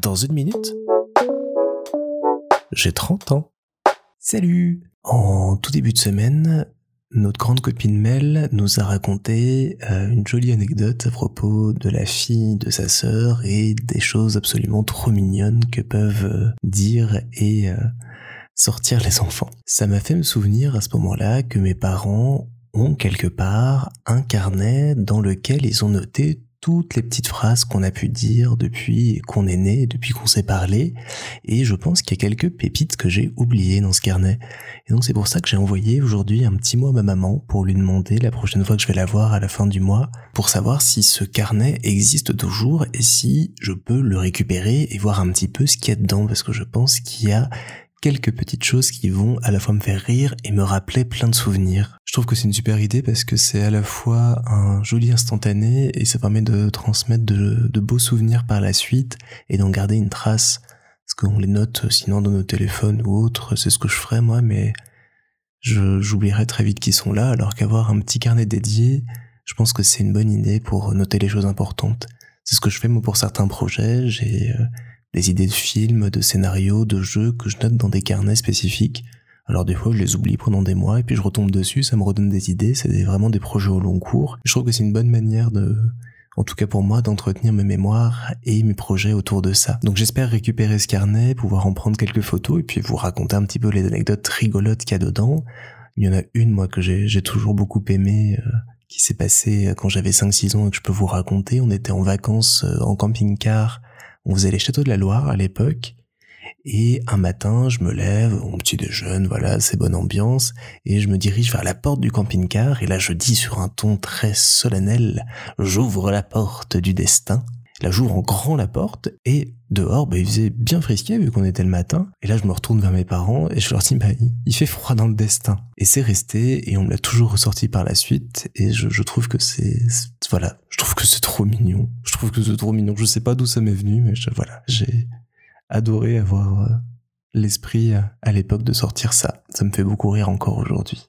Dans une minute, j'ai 30 ans. Salut En tout début de semaine, notre grande copine Mel nous a raconté euh, une jolie anecdote à propos de la fille de sa sœur et des choses absolument trop mignonnes que peuvent euh, dire et euh, sortir les enfants. Ça m'a fait me souvenir à ce moment-là que mes parents ont quelque part un carnet dans lequel ils ont noté toutes les petites phrases qu'on a pu dire depuis qu'on est né, depuis qu'on s'est parlé, et je pense qu'il y a quelques pépites que j'ai oubliées dans ce carnet. Et donc c'est pour ça que j'ai envoyé aujourd'hui un petit mot à ma maman pour lui demander la prochaine fois que je vais la voir à la fin du mois, pour savoir si ce carnet existe toujours et si je peux le récupérer et voir un petit peu ce qu'il y a dedans, parce que je pense qu'il y a quelques petites choses qui vont à la fois me faire rire et me rappeler plein de souvenirs. Je trouve que c'est une super idée parce que c'est à la fois un joli instantané et ça permet de transmettre de, beaux souvenirs par la suite et d'en garder une trace. Parce qu'on les note sinon dans nos téléphones ou autres, c'est ce que je ferais moi, mais j'oublierais très vite qu'ils sont là, alors qu'avoir un petit carnet dédié, je pense que c'est une bonne idée pour noter les choses importantes. C'est ce que je fais moi pour certains projets, j'ai euh, des idées de films, de scénarios, de jeux que je note dans des carnets spécifiques. Alors des fois je les oublie pendant des mois et puis je retombe dessus, ça me redonne des idées, c'est vraiment des projets au long cours. Je trouve que c'est une bonne manière de, en tout cas pour moi, d'entretenir mes mémoires et mes projets autour de ça. Donc j'espère récupérer ce carnet, pouvoir en prendre quelques photos et puis vous raconter un petit peu les anecdotes rigolotes qu'il y a dedans. Il y en a une moi que j'ai toujours beaucoup aimé, euh, qui s'est passée quand j'avais 5-6 ans et que je peux vous raconter. On était en vacances euh, en camping-car on faisait les châteaux de la Loire à l'époque. Et un matin, je me lève, mon petit déjeune, voilà, c'est bonne ambiance, et je me dirige vers la porte du camping-car, et là je dis sur un ton très solennel, j'ouvre la porte du destin. Là j'ouvre en grand la porte, et dehors, bah, il faisait bien frisqué vu qu'on était le matin, et là je me retourne vers mes parents, et je leur dis, bah, il fait froid dans le destin. Et c'est resté, et on me l'a toujours ressorti par la suite, et je, trouve que c'est, voilà, je trouve que c'est trop mignon. Je trouve que c'est trop mignon. Je sais pas d'où ça m'est venu, mais voilà, j'ai adoré avoir euh, l'esprit euh, à l'époque de sortir ça. Ça me fait beaucoup rire encore aujourd'hui.